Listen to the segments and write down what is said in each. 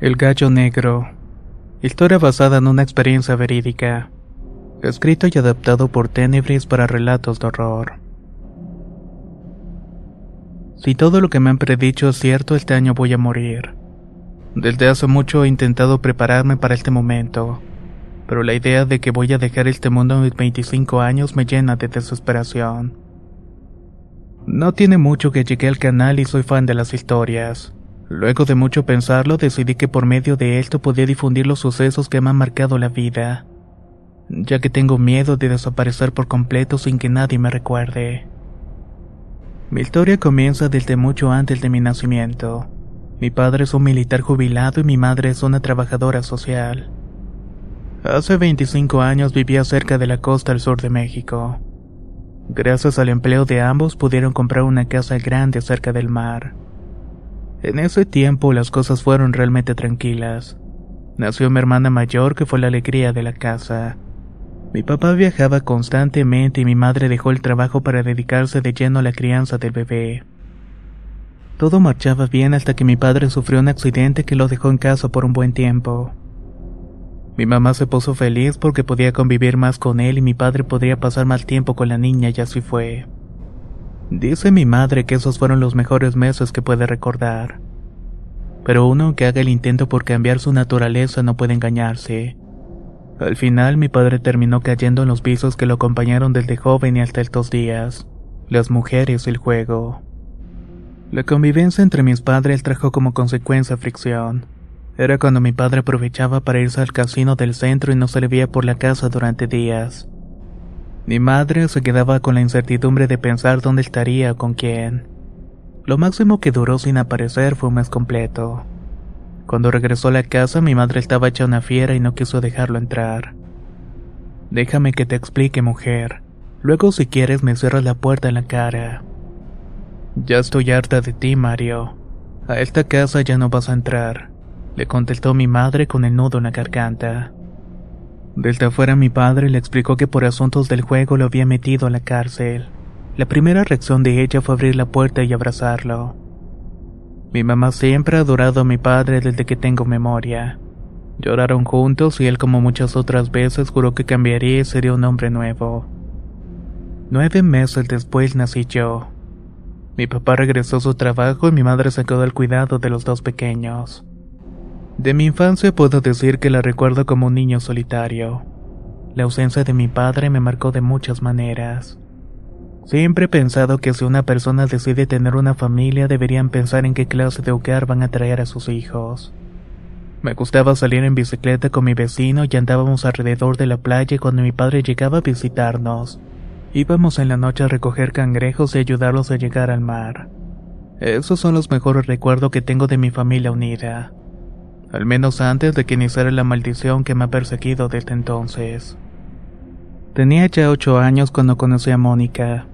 El Gallo Negro. Historia basada en una experiencia verídica. Escrito y adaptado por Tenebris para relatos de horror. Si todo lo que me han predicho es cierto, este año voy a morir. Desde hace mucho he intentado prepararme para este momento, pero la idea de que voy a dejar este mundo a mis 25 años me llena de desesperación. No tiene mucho que llegué al canal y soy fan de las historias. Luego de mucho pensarlo, decidí que por medio de esto podía difundir los sucesos que me han marcado la vida, ya que tengo miedo de desaparecer por completo sin que nadie me recuerde. Mi historia comienza desde mucho antes de mi nacimiento. Mi padre es un militar jubilado y mi madre es una trabajadora social. Hace 25 años vivía cerca de la costa al sur de México. Gracias al empleo de ambos pudieron comprar una casa grande cerca del mar. En ese tiempo las cosas fueron realmente tranquilas. Nació mi hermana mayor que fue la alegría de la casa. Mi papá viajaba constantemente y mi madre dejó el trabajo para dedicarse de lleno a la crianza del bebé. Todo marchaba bien hasta que mi padre sufrió un accidente que lo dejó en casa por un buen tiempo. Mi mamá se puso feliz porque podía convivir más con él y mi padre podría pasar más tiempo con la niña y así fue. Dice mi madre que esos fueron los mejores meses que puede recordar. Pero uno que haga el intento por cambiar su naturaleza no puede engañarse. Al final mi padre terminó cayendo en los visos que lo acompañaron desde joven y hasta estos días. Las mujeres y el juego. La convivencia entre mis padres trajo como consecuencia fricción. Era cuando mi padre aprovechaba para irse al casino del centro y no se le veía por la casa durante días. Mi madre se quedaba con la incertidumbre de pensar dónde estaría con quién. Lo máximo que duró sin aparecer fue un mes completo. Cuando regresó a la casa mi madre estaba hecha una fiera y no quiso dejarlo entrar. Déjame que te explique, mujer. Luego si quieres me cierras la puerta en la cara. Ya estoy harta de ti, Mario. A esta casa ya no vas a entrar, le contestó mi madre con el nudo en la garganta. Desde afuera mi padre le explicó que por asuntos del juego lo había metido a la cárcel. La primera reacción de ella fue abrir la puerta y abrazarlo. Mi mamá siempre ha adorado a mi padre desde que tengo memoria. Lloraron juntos y él como muchas otras veces juró que cambiaría y sería un hombre nuevo. Nueve meses después nací yo. Mi papá regresó a su trabajo y mi madre se quedó al cuidado de los dos pequeños. De mi infancia puedo decir que la recuerdo como un niño solitario. La ausencia de mi padre me marcó de muchas maneras. Siempre he pensado que si una persona decide tener una familia deberían pensar en qué clase de hogar van a traer a sus hijos. Me gustaba salir en bicicleta con mi vecino y andábamos alrededor de la playa cuando mi padre llegaba a visitarnos. Íbamos en la noche a recoger cangrejos y ayudarlos a llegar al mar. Esos son los mejores recuerdos que tengo de mi familia unida al menos antes de que iniciara la maldición que me ha perseguido desde entonces. Tenía ya ocho años cuando conocí a Mónica.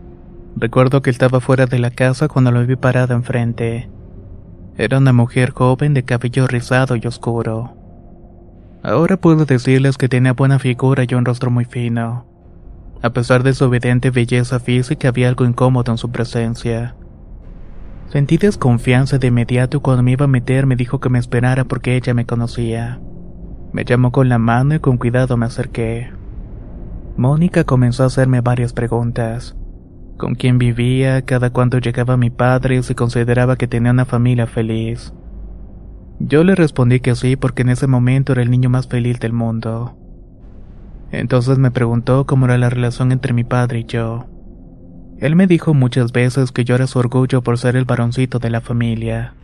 Recuerdo que estaba fuera de la casa cuando lo vi parada enfrente. Era una mujer joven de cabello rizado y oscuro. Ahora puedo decirles que tenía buena figura y un rostro muy fino. A pesar de su evidente belleza física había algo incómodo en su presencia. Sentí desconfianza de inmediato y cuando me iba a meter me dijo que me esperara porque ella me conocía. Me llamó con la mano y con cuidado me acerqué. Mónica comenzó a hacerme varias preguntas. con quién vivía, cada cuánto llegaba mi padre, si consideraba que tenía una familia feliz. Yo le respondí que sí porque en ese momento era el niño más feliz del mundo. Entonces me preguntó cómo era la relación entre mi padre y yo. Él me dijo muchas veces que yo era su orgullo por ser el varoncito de la familia,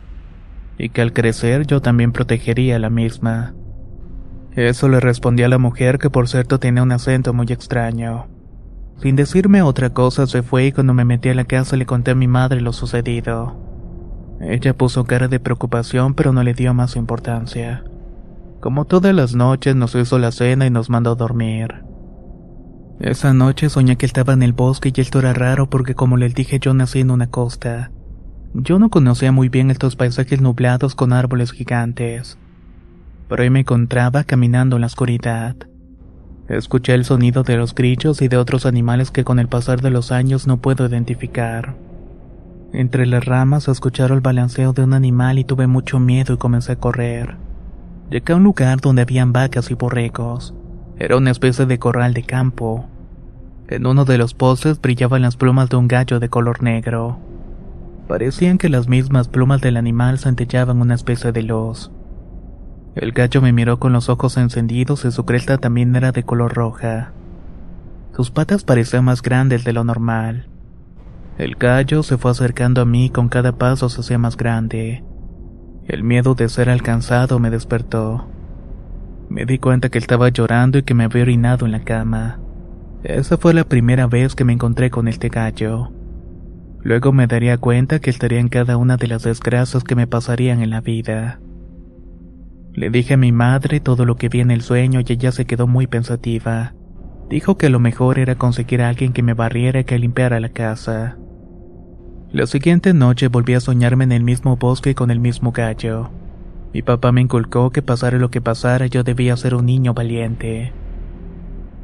y que al crecer yo también protegería a la misma. Eso le respondí a la mujer que por cierto tenía un acento muy extraño. Sin decirme otra cosa se fue y cuando me metí a la casa le conté a mi madre lo sucedido. Ella puso cara de preocupación pero no le dio más importancia. Como todas las noches nos hizo la cena y nos mandó a dormir. Esa noche soñé que estaba en el bosque y esto era raro porque como les dije yo nací en una costa. Yo no conocía muy bien estos paisajes nublados con árboles gigantes. Pero ahí me encontraba caminando en la oscuridad. Escuché el sonido de los grillos y de otros animales que con el pasar de los años no puedo identificar. Entre las ramas escucharon el balanceo de un animal y tuve mucho miedo y comencé a correr. Llegué a un lugar donde habían vacas y borregos. Era una especie de corral de campo. En uno de los postes brillaban las plumas de un gallo de color negro. Parecían que las mismas plumas del animal centellaban una especie de luz. El gallo me miró con los ojos encendidos y su cresta también era de color roja. Sus patas parecían más grandes de lo normal. El gallo se fue acercando a mí y con cada paso se hacía más grande. El miedo de ser alcanzado me despertó. Me di cuenta que estaba llorando y que me había orinado en la cama. Esa fue la primera vez que me encontré con este gallo. Luego me daría cuenta que estaría en cada una de las desgracias que me pasarían en la vida. Le dije a mi madre todo lo que vi en el sueño y ella se quedó muy pensativa. Dijo que lo mejor era conseguir a alguien que me barriera y que limpiara la casa. La siguiente noche volví a soñarme en el mismo bosque con el mismo gallo. Mi papá me inculcó que pasara lo que pasara yo debía ser un niño valiente.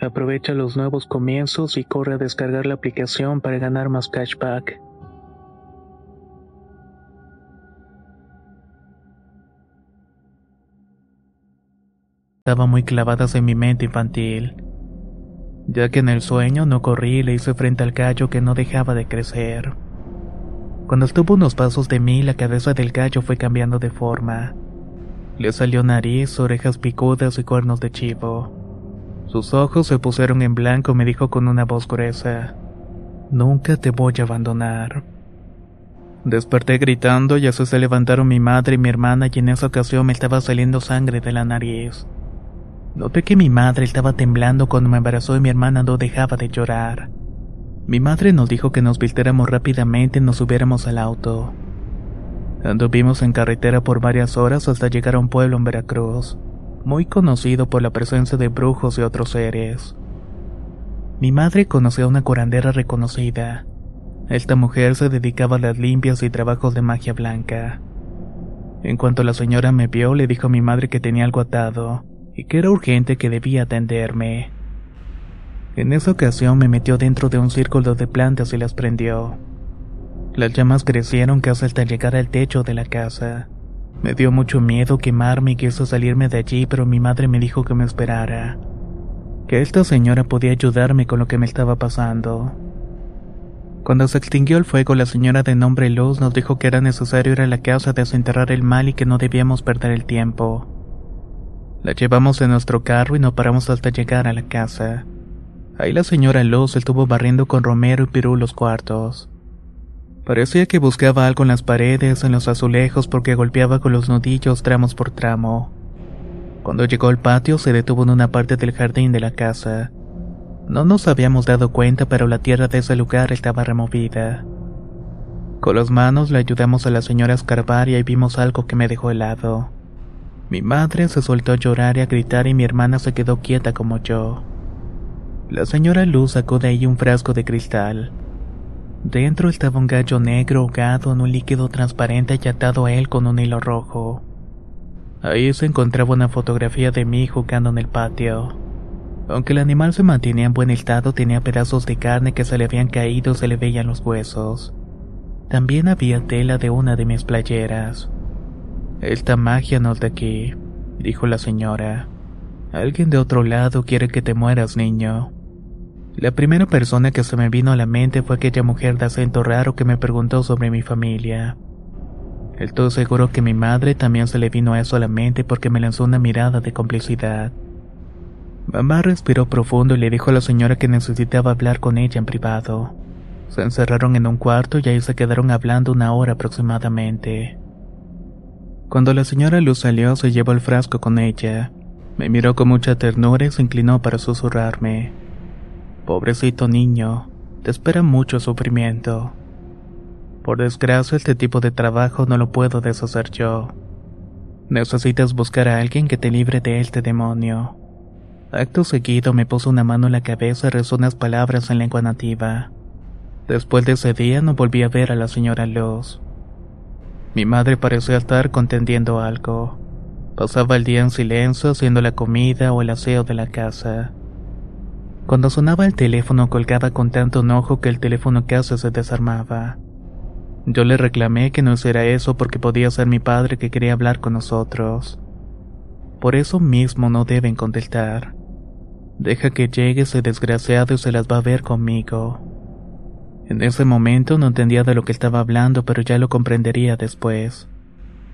Aprovecha los nuevos comienzos y corre a descargar la aplicación para ganar más cashback. Estaba muy clavadas en mi mente infantil. ya que en el sueño no corrí y le hice frente al gallo que no dejaba de crecer. Cuando estuvo unos pasos de mí, la cabeza del gallo fue cambiando de forma. Le salió nariz, orejas picudas y cuernos de chivo. Sus ojos se pusieron en blanco y me dijo con una voz gruesa, Nunca te voy a abandonar. Desperté gritando y así se levantaron mi madre y mi hermana y en esa ocasión me estaba saliendo sangre de la nariz. Noté que mi madre estaba temblando cuando me embarazó y mi hermana no dejaba de llorar. Mi madre nos dijo que nos vistiéramos rápidamente y nos subiéramos al auto. Anduvimos en carretera por varias horas hasta llegar a un pueblo en Veracruz, muy conocido por la presencia de brujos y otros seres. Mi madre conocía a una curandera reconocida. Esta mujer se dedicaba a las limpias y trabajos de magia blanca. En cuanto la señora me vio, le dijo a mi madre que tenía algo atado y que era urgente que debía atenderme. En esa ocasión me metió dentro de un círculo de plantas y las prendió. Las llamas crecieron casi hasta llegar al techo de la casa. Me dio mucho miedo quemarme y quiso salirme de allí, pero mi madre me dijo que me esperara. Que esta señora podía ayudarme con lo que me estaba pasando. Cuando se extinguió el fuego, la señora de nombre Luz nos dijo que era necesario ir a la casa a desenterrar el mal y que no debíamos perder el tiempo. La llevamos en nuestro carro y no paramos hasta llegar a la casa. Ahí la señora Luz estuvo barriendo con Romero y Pirú los cuartos. Parecía que buscaba algo en las paredes, en los azulejos, porque golpeaba con los nudillos tramos por tramo. Cuando llegó al patio se detuvo en una parte del jardín de la casa. No nos habíamos dado cuenta, pero la tierra de ese lugar estaba removida. Con las manos le ayudamos a la señora a escarbar y vimos algo que me dejó helado. Mi madre se soltó a llorar y a gritar y mi hermana se quedó quieta como yo. La señora Luz sacó de ahí un frasco de cristal. Dentro estaba un gallo negro ahogado en un líquido transparente y atado a él con un hilo rojo. Ahí se encontraba una fotografía de mí jugando en el patio. Aunque el animal se mantenía en buen estado, tenía pedazos de carne que se le habían caído se le veían los huesos. También había tela de una de mis playeras. Esta magia no es de aquí, dijo la señora. Alguien de otro lado quiere que te mueras, niño. La primera persona que se me vino a la mente fue aquella mujer de acento raro que me preguntó sobre mi familia. Estoy seguro que mi madre también se le vino a eso a la mente porque me lanzó una mirada de complicidad. Mamá respiró profundo y le dijo a la señora que necesitaba hablar con ella en privado. Se encerraron en un cuarto y ahí se quedaron hablando una hora aproximadamente. Cuando la señora Luz salió, se llevó el frasco con ella. Me miró con mucha ternura y se inclinó para susurrarme. Pobrecito niño, te espera mucho sufrimiento. Por desgracia, este tipo de trabajo no lo puedo deshacer yo. Necesitas buscar a alguien que te libre de este demonio. Acto seguido me puso una mano en la cabeza y rezó unas palabras en lengua nativa. Después de ese día no volví a ver a la señora Luz. Mi madre parecía estar contendiendo algo. Pasaba el día en silencio haciendo la comida o el aseo de la casa. Cuando sonaba el teléfono colgaba con tanto enojo que el teléfono casi se desarmaba. Yo le reclamé que no hiciera eso porque podía ser mi padre que quería hablar con nosotros. Por eso mismo no deben contestar. Deja que llegue ese desgraciado y se las va a ver conmigo. En ese momento no entendía de lo que estaba hablando, pero ya lo comprendería después.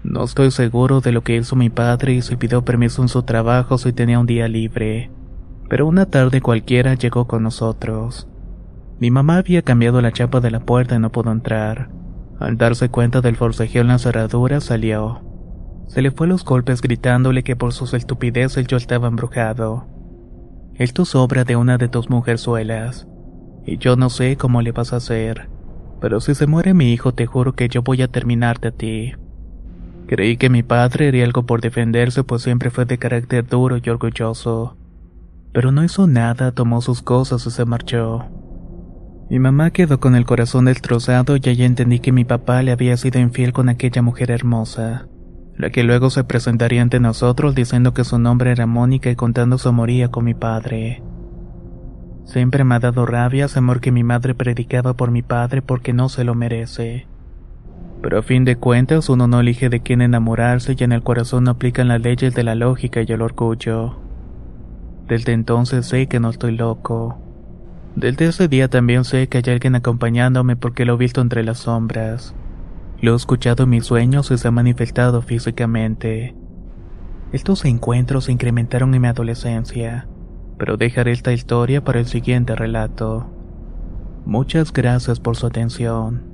No estoy seguro de lo que hizo mi padre y si pidió permiso en su trabajo si tenía un día libre pero una tarde cualquiera llegó con nosotros. Mi mamá había cambiado la chapa de la puerta y no pudo entrar. Al darse cuenta del forcejeo en la cerradura, salió. Se le fue los golpes gritándole que por sus estupideces yo estaba embrujado. Esto es obra de una de tus mujerzuelas, y yo no sé cómo le vas a hacer, pero si se muere mi hijo te juro que yo voy a terminarte a ti. Creí que mi padre haría algo por defenderse pues siempre fue de carácter duro y orgulloso pero no hizo nada, tomó sus cosas y se marchó. Mi mamá quedó con el corazón destrozado y allí entendí que mi papá le había sido infiel con aquella mujer hermosa, la que luego se presentaría ante nosotros diciendo que su nombre era Mónica y contando su amoría con mi padre. Siempre me ha dado rabia ese amor que mi madre predicaba por mi padre porque no se lo merece. Pero a fin de cuentas uno no elige de quién enamorarse y en el corazón no aplican las leyes de la lógica y el orgullo. Desde entonces sé que no estoy loco. Desde ese día también sé que hay alguien acompañándome porque lo he visto entre las sombras. Lo he escuchado en mis sueños y se ha manifestado físicamente. Estos encuentros se incrementaron en mi adolescencia, pero dejaré esta historia para el siguiente relato. Muchas gracias por su atención.